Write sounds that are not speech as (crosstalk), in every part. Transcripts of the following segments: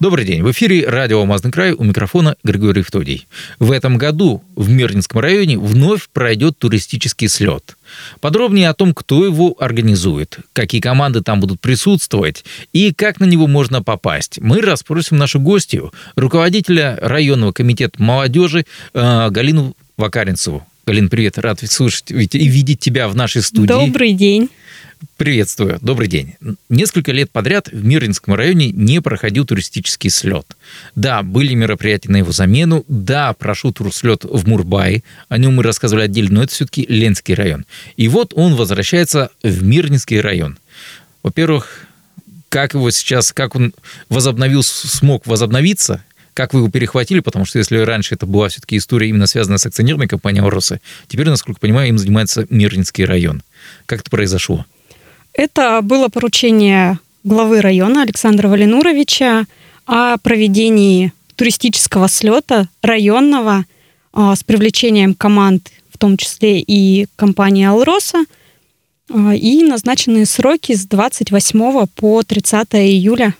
Добрый день. В эфире радио «Алмазный край» у микрофона Григорий Втодий. В этом году в Мирнинском районе вновь пройдет туристический слет. Подробнее о том, кто его организует, какие команды там будут присутствовать и как на него можно попасть, мы расспросим нашу гостью, руководителя районного комитета молодежи э, Галину Вакаринцеву. Галин, привет, рад слушать и видеть тебя в нашей студии. Добрый день. Приветствую, добрый день. Несколько лет подряд в Мирнинском районе не проходил туристический слет. Да, были мероприятия на его замену, да, прошел турслет в Мурбае, о нем мы рассказывали отдельно, но это все-таки Ленский район. И вот он возвращается в Мирнинский район. Во-первых, как его сейчас, как он возобновил, смог возобновиться, как вы его перехватили, потому что если раньше это была все-таки история именно связанная с акционерной компанией «Оросы», теперь, насколько понимаю, им занимается Мирнинский район. Как это произошло? Это было поручение главы района Александра Валинуровича о проведении туристического слета районного а, с привлечением команд, в том числе и компании «Алроса», а, и назначенные сроки с 28 по 30 июля.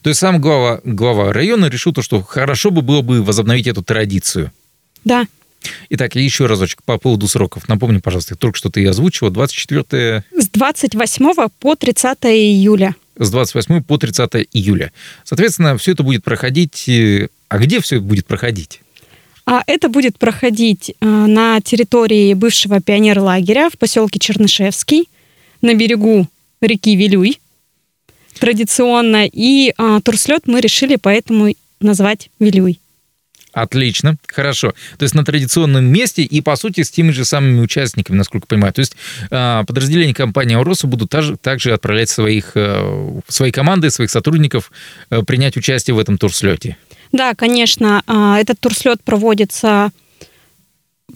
То есть сам глава, глава района решил то, что хорошо бы было бы возобновить эту традицию. Да. Итак, еще разочек по поводу сроков. Напомни, пожалуйста, только что ты озвучила, 24... С 28 по 30 июля. С 28 по 30 июля. Соответственно, все это будет проходить... Э, а где все это будет проходить? А это будет проходить э, на территории бывшего пионерлагеря в поселке Чернышевский, на берегу реки Вилюй, традиционно. И а, турслет мы решили поэтому назвать Вилюй. Отлично, хорошо. То есть на традиционном месте и, по сути, с теми же самыми участниками, насколько понимаю. То есть а, подразделения компании «Ауроса» будут также, также отправлять своих, э, свои команды, своих сотрудников э, принять участие в этом турслете. Да, конечно. А, этот турслет проводится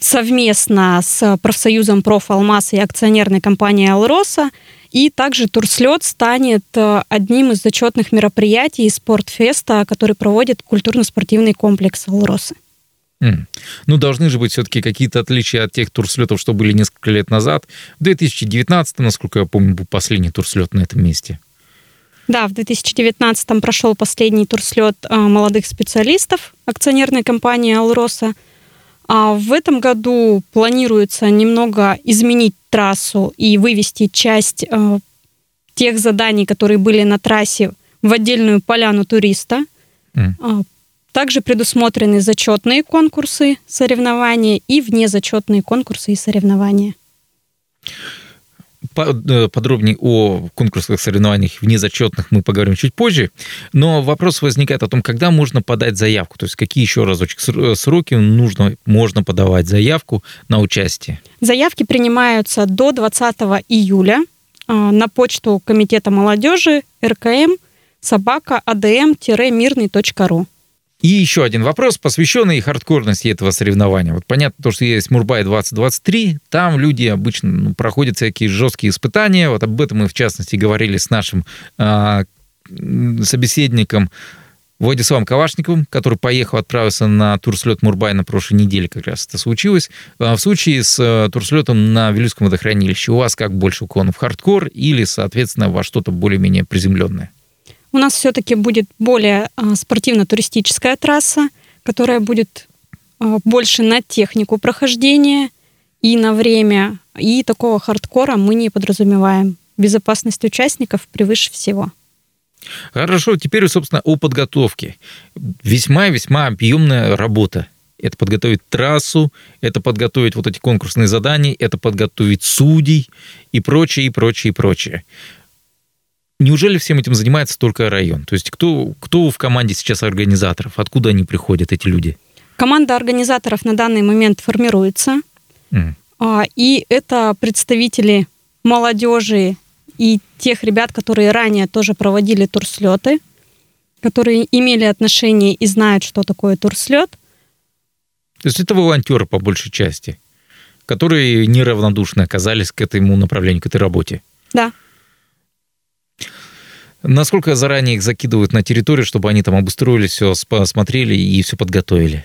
совместно с профсоюзом «Профалмаз» и акционерной компанией «Алроса». И также турслет станет э, одним из зачетных мероприятий спортфеста, который проводит культурно-спортивный комплекс «Алросы». Mm. Ну, должны же быть все-таки какие-то отличия от тех турслетов, что были несколько лет назад. В 2019, насколько я помню, был последний турслет на этом месте. Да, в 2019 прошел последний турслет э, молодых специалистов акционерной компании «Алроса». А в этом году планируется немного изменить трассу и вывести часть э, тех заданий, которые были на трассе, в отдельную поляну туриста. Mm. Также предусмотрены зачетные конкурсы, соревнования и внезачетные конкурсы и соревнования. Э, подробнее о конкурсах, соревнованиях внезачетных мы поговорим чуть позже. Но вопрос возникает о том, когда можно подать заявку, то есть какие еще разочек э, сроки нужно, можно подавать заявку на участие. Заявки принимаются до 20 июля э, на почту Комитета молодежи РКМ собака adm-мирный.ру. И еще один вопрос, посвященный хардкорности этого соревнования. Вот понятно, то, что есть Мурбай 2023, там люди обычно ну, проходят всякие жесткие испытания. Вот об этом мы, в частности, говорили с нашим э, собеседником Владиславом Кавашниковым, который поехал, отправился на турслет Мурбай на прошлой неделе, как раз это случилось. А в случае с э, турслетом на Вилюйском водохранилище у вас как больше уклонов? Хардкор или, соответственно, во что-то более-менее приземленное? У нас все-таки будет более а, спортивно-туристическая трасса, которая будет а, больше на технику прохождения и на время. И такого хардкора мы не подразумеваем. Безопасность участников превыше всего. Хорошо, теперь, собственно, о подготовке. Весьма-весьма объемная работа. Это подготовить трассу, это подготовить вот эти конкурсные задания, это подготовить судей и прочее, и прочее, и прочее. Неужели всем этим занимается только район? То есть кто, кто в команде сейчас организаторов? Откуда они приходят, эти люди? Команда организаторов на данный момент формируется. Mm. И это представители молодежи и тех ребят, которые ранее тоже проводили турслеты, которые имели отношение и знают, что такое турслет. То есть это волонтеры по большей части, которые неравнодушно оказались к этому направлению, к этой работе. Да. Насколько заранее их закидывают на территорию, чтобы они там обустроились, все посмотрели и все подготовили?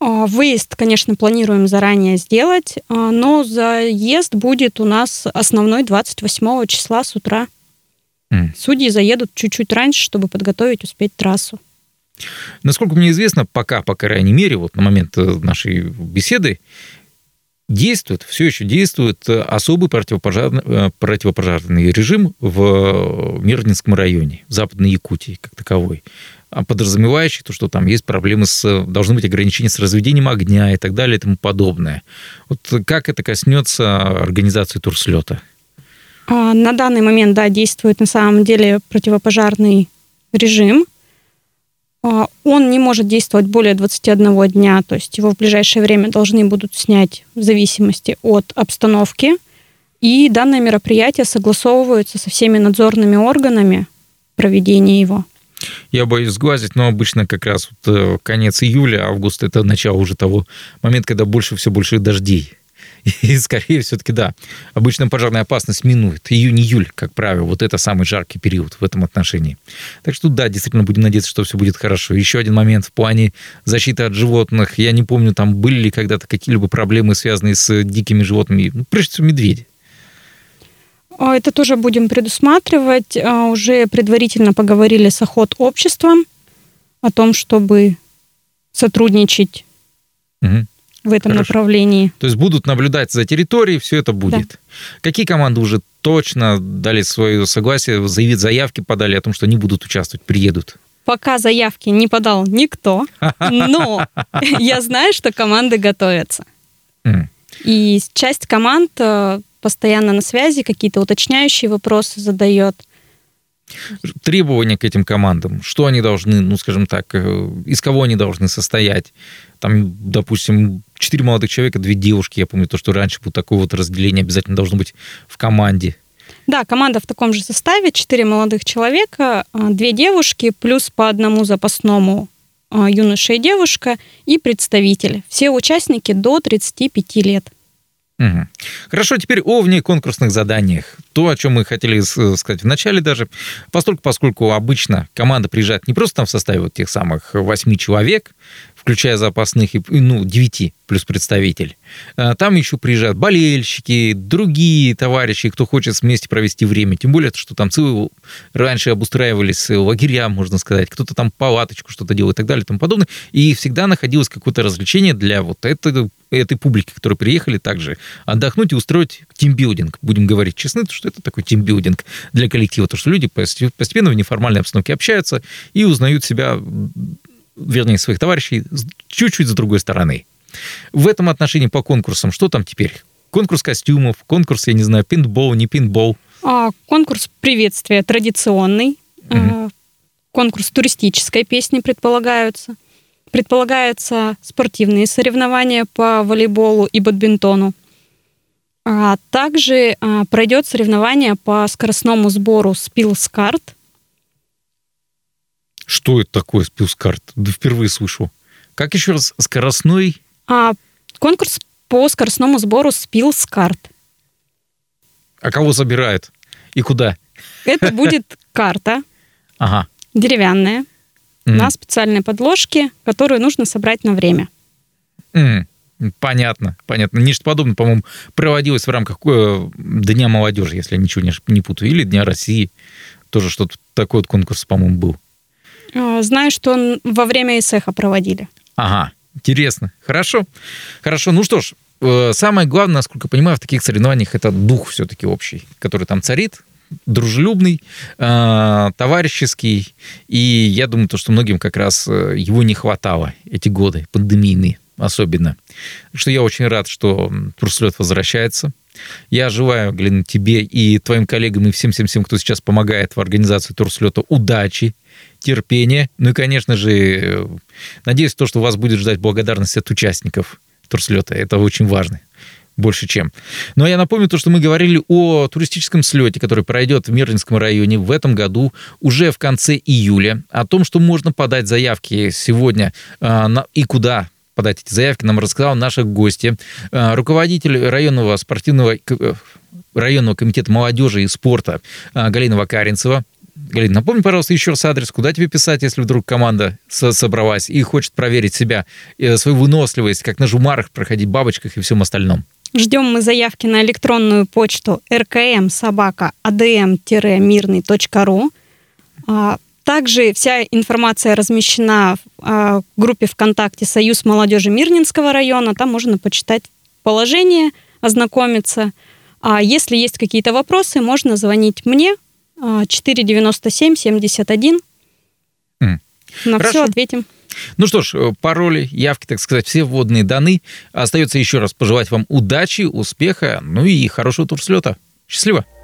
А, выезд, конечно, планируем заранее сделать, а, но заезд будет у нас основной 28 числа с утра. Mm. Судьи заедут чуть-чуть раньше, чтобы подготовить, успеть трассу. Насколько мне известно, пока, по крайней мере, вот на момент э, нашей беседы, действует, все еще действует особый противопожарный, э, противопожарный режим в Мирнинском районе, в Западной Якутии как таковой, а подразумевающий то, что там есть проблемы с, должны быть ограничения с разведением огня и так далее и тому подобное. Вот как это коснется организации турслета? А, на данный момент, да, действует на самом деле противопожарный режим. А, он не может действовать более 21 дня, то есть его в ближайшее время должны будут снять в зависимости от обстановки. И данное мероприятие согласовывается со всеми надзорными органами проведения его. Я боюсь сглазить, но обычно как раз вот э, конец июля, август – это начало уже того момента, когда больше все больше дождей. (laughs) И скорее все-таки, да, обычно пожарная опасность минует. Июнь-июль, как правило, вот это самый жаркий период в этом отношении. Так что да, действительно будем надеяться, что все будет хорошо. Еще один момент в плане защиты от животных. Я не помню, там были ли когда-то какие-либо проблемы, связанные с дикими животными. Ну, прежде всего, медведи. А, это тоже будем предусматривать. А, уже предварительно поговорили с охот обществом о том, чтобы сотрудничать угу в этом Хорошо. направлении. То есть будут наблюдать за территорией, все это будет. Да. Какие команды уже точно дали свое согласие, заявить заявки подали о том, что они будут участвовать, приедут? Пока заявки не подал никто, но (laughs) я знаю, что команды готовятся. И часть команд э, постоянно на связи, какие-то уточняющие вопросы задает – требования к этим командам, что они должны, ну, скажем так, э, из кого они должны состоять. Там, допустим, четыре молодых человека, две девушки. Я помню то, что раньше было такое вот разделение обязательно должно быть в команде. Да, команда в таком же составе, четыре молодых человека, а, две девушки, плюс по одному запасному а, юноша и девушка и представитель. Все участники до 35 лет. Угу. Хорошо, теперь о внеконкурсных заданиях. То, о чем мы хотели сказать в начале даже, поскольку, поскольку обычно команда приезжает не просто там в составе вот тех самых восьми человек, включая запасных, и, ну, 9 плюс представитель. А, там еще приезжают болельщики, другие товарищи, кто хочет вместе провести время. Тем более, что там раньше обустраивались лагеря, можно сказать. Кто-то там палаточку что-то делал и так далее и тому подобное. И всегда находилось какое-то развлечение для вот этой, этой публики, которые приехали также отдохнуть и устроить тимбилдинг. Будем говорить честно, что это такой тимбилдинг для коллектива. То, что люди постепенно в неформальной обстановке общаются и узнают себя вернее, своих товарищей чуть-чуть с другой стороны. В этом отношении по конкурсам, что там теперь? Конкурс костюмов, конкурс, я не знаю, пейнтбол, не пейнтбол. А, конкурс приветствия традиционный. Угу. А, конкурс туристической песни предполагаются. Предполагаются спортивные соревнования по волейболу и бадминтону. А также а, пройдет соревнование по скоростному сбору спилскарт что это такое спилскарт? Да впервые слышу. Как еще раз? Скоростной? А, конкурс по скоростному сбору спилскарт. А кого забирают? И куда? Это будет карта. (laughs) Ага. Деревянная. Mm. На специальной подложке, которую нужно собрать на время. Mm. Понятно, понятно. Нечто подобное, по-моему, проводилось в рамках э, Дня молодежи, если я ничего не, не путаю, или Дня России. Тоже что-то такой вот конкурс, по-моему, был. А, знаю, что во время ИСЭХа проводили. Ага, интересно. Хорошо. Хорошо. Ну что ж, э, самое главное, насколько я понимаю, в таких соревнованиях это дух все-таки общий, который там царит, дружелюбный, э, товарищеский. И я думаю, то, что многим как раз э, его не хватало эти годы пандемийные особенно. Что я очень рад, что турслет возвращается. Я желаю, Глин, тебе и твоим коллегам, и всем-всем-всем, кто сейчас помогает в организации турслета, удачи, терпения. Ну и, конечно же, надеюсь, то, что вас будет ждать благодарность от участников турслета. Это очень важно больше чем. Но я напомню то, что мы говорили о туристическом слете, который пройдет в Мирлинском районе в этом году уже в конце июля, о том, что можно подать заявки сегодня э, на, и куда подать эти заявки, нам рассказал наши гости. Э, руководитель районного спортивного э, районного комитета молодежи и спорта э, Галина Вакаринцева, Галин, напомни, пожалуйста, еще раз адрес, куда тебе писать, если вдруг команда собралась и хочет проверить себя, свою выносливость, как на жумарах проходить, бабочках и всем остальном. Ждем мы заявки на электронную почту rkm собака adm-мирный.ру. А, также вся информация размещена а, в группе ВКонтакте «Союз молодежи Мирнинского района». Там можно почитать положение, ознакомиться. А если есть какие-то вопросы, можно звонить мне 497 71. Mm. На Хорошо. все ответим. Ну что ж, э, пароли, явки, так сказать, все вводные даны. Остается еще раз пожелать вам удачи, успеха, ну и хорошего турслета. Счастливо!